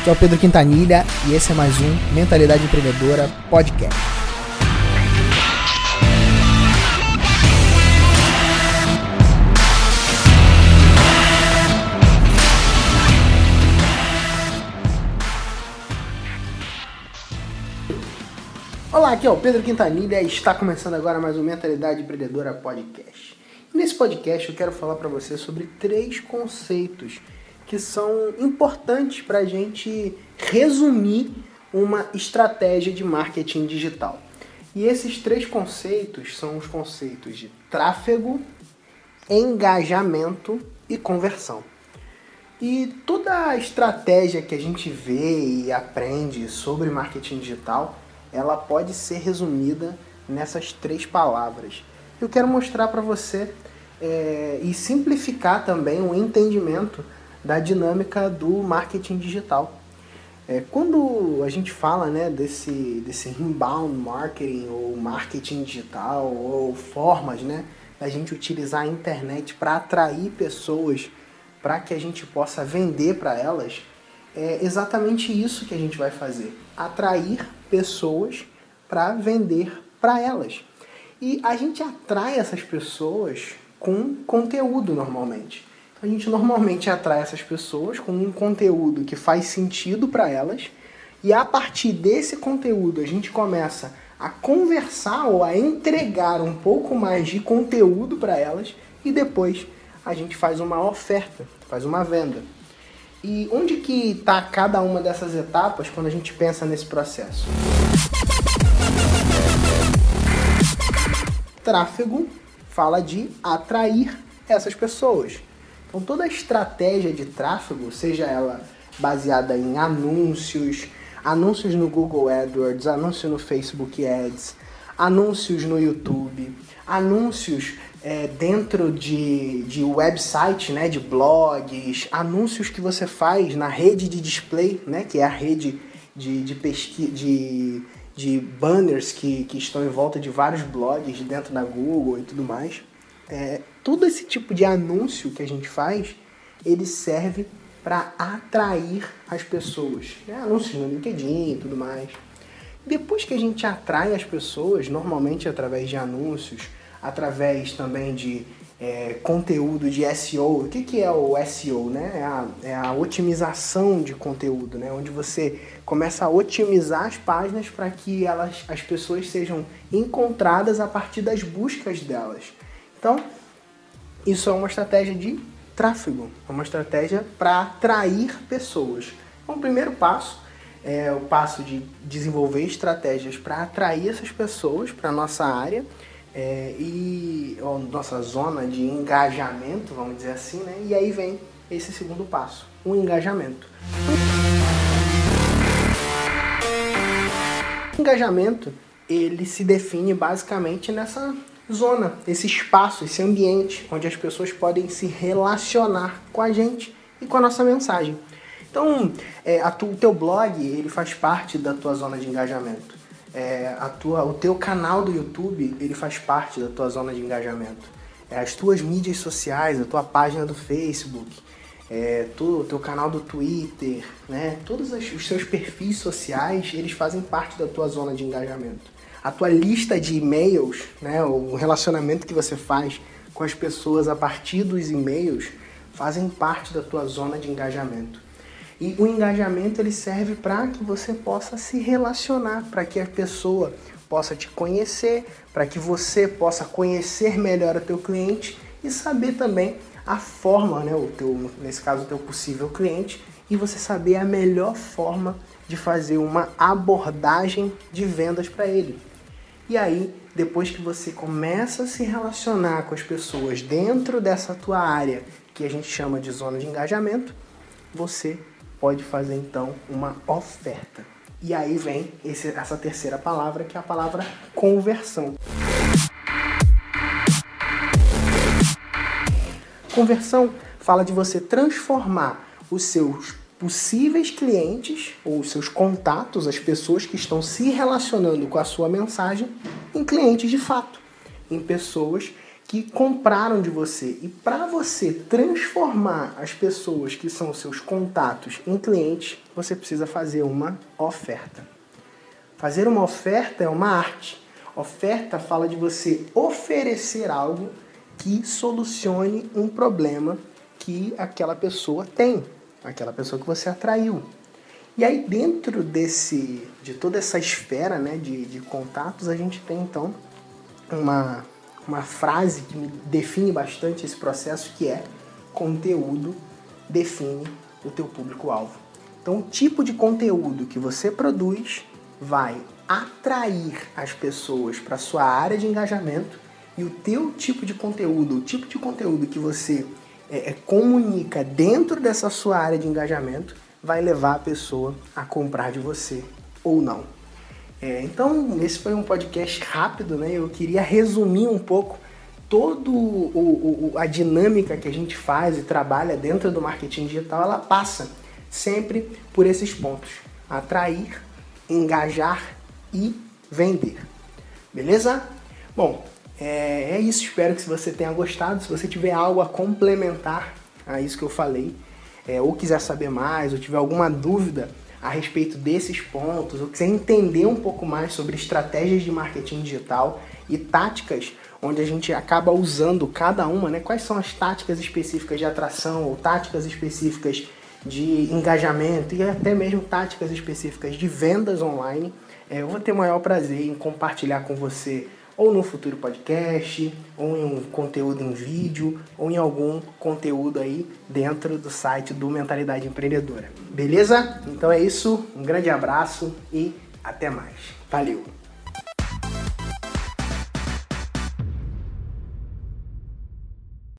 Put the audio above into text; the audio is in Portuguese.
Aqui é o Pedro Quintanilha e esse é mais um Mentalidade Empreendedora Podcast. Olá, aqui é o Pedro Quintanilha e está começando agora mais um Mentalidade Empreendedora Podcast. nesse podcast eu quero falar para você sobre três conceitos que são importantes para a gente resumir uma estratégia de marketing digital. E esses três conceitos são os conceitos de tráfego, engajamento e conversão. E toda a estratégia que a gente vê e aprende sobre marketing digital, ela pode ser resumida nessas três palavras. Eu quero mostrar para você é, e simplificar também o entendimento da dinâmica do marketing digital. É, quando a gente fala né, desse, desse inbound marketing ou marketing digital ou formas né, da gente utilizar a internet para atrair pessoas para que a gente possa vender para elas, é exatamente isso que a gente vai fazer: atrair pessoas para vender para elas. E a gente atrai essas pessoas com conteúdo normalmente. A gente normalmente atrai essas pessoas com um conteúdo que faz sentido para elas, e a partir desse conteúdo a gente começa a conversar ou a entregar um pouco mais de conteúdo para elas e depois a gente faz uma oferta, faz uma venda. E onde que está cada uma dessas etapas quando a gente pensa nesse processo? Tráfego fala de atrair essas pessoas. Então toda a estratégia de tráfego, seja ela baseada em anúncios, anúncios no Google AdWords, anúncios no Facebook Ads, anúncios no YouTube, anúncios é, dentro de, de website, né, de blogs, anúncios que você faz na rede de display, né, que é a rede de, de pesquisa, de, de banners que, que estão em volta de vários blogs dentro da Google e tudo mais. É, todo esse tipo de anúncio que a gente faz, ele serve para atrair as pessoas. Né? Anúncios no LinkedIn e tudo mais. Depois que a gente atrai as pessoas, normalmente através de anúncios, através também de é, conteúdo de SEO. O que, que é o SEO? Né? É, a, é a otimização de conteúdo, né? onde você começa a otimizar as páginas para que elas, as pessoas sejam encontradas a partir das buscas delas. Então, isso é uma estratégia de tráfego, é uma estratégia para atrair pessoas. Então, o primeiro passo é o passo de desenvolver estratégias para atrair essas pessoas para nossa área é, e ó, nossa zona de engajamento, vamos dizer assim, né? E aí vem esse segundo passo, o engajamento. O engajamento ele se define basicamente nessa zona, esse espaço, esse ambiente onde as pessoas podem se relacionar com a gente e com a nossa mensagem. Então, é, tu, o teu blog ele faz parte da tua zona de engajamento. É, a tua, o teu canal do YouTube ele faz parte da tua zona de engajamento. É, as tuas mídias sociais, a tua página do Facebook, é, tu, o teu canal do Twitter, né? Todos os seus perfis sociais eles fazem parte da tua zona de engajamento a tua lista de e-mails, né, o relacionamento que você faz com as pessoas a partir dos e-mails, fazem parte da tua zona de engajamento. E o engajamento ele serve para que você possa se relacionar, para que a pessoa possa te conhecer, para que você possa conhecer melhor o teu cliente e saber também a forma, né, o teu, nesse caso o teu possível cliente, e você saber a melhor forma de fazer uma abordagem de vendas para ele. E aí, depois que você começa a se relacionar com as pessoas dentro dessa tua área, que a gente chama de zona de engajamento, você pode fazer então uma oferta. E aí vem esse, essa terceira palavra, que é a palavra conversão. Conversão fala de você transformar os seus possíveis clientes ou seus contatos, as pessoas que estão se relacionando com a sua mensagem, em clientes de fato, em pessoas que compraram de você. E para você transformar as pessoas que são seus contatos em clientes, você precisa fazer uma oferta. Fazer uma oferta é uma arte. Oferta fala de você oferecer algo que solucione um problema que aquela pessoa tem, aquela pessoa que você atraiu. E aí dentro desse, de toda essa esfera né, de, de contatos, a gente tem então uma, uma frase que define bastante esse processo, que é conteúdo define o teu público-alvo. Então, o tipo de conteúdo que você produz vai atrair as pessoas para sua área de engajamento e o teu tipo de conteúdo, o tipo de conteúdo que você é, é, comunica dentro dessa sua área de engajamento vai levar a pessoa a comprar de você ou não. É, então, esse foi um podcast rápido, né? Eu queria resumir um pouco toda a dinâmica que a gente faz e trabalha dentro do marketing digital, ela passa sempre por esses pontos: atrair, engajar e vender. Beleza? Bom, é, é isso. Espero que você tenha gostado. Se você tiver algo a complementar a isso que eu falei, é, ou quiser saber mais, ou tiver alguma dúvida a respeito desses pontos, ou quiser entender um pouco mais sobre estratégias de marketing digital e táticas onde a gente acaba usando cada uma, né? Quais são as táticas específicas de atração ou táticas específicas de engajamento e até mesmo táticas específicas de vendas online. É, eu vou ter o maior prazer em compartilhar com você ou no futuro podcast, ou em um conteúdo em vídeo, ou em algum conteúdo aí dentro do site do Mentalidade Empreendedora. Beleza? Então é isso, um grande abraço e até mais. Valeu!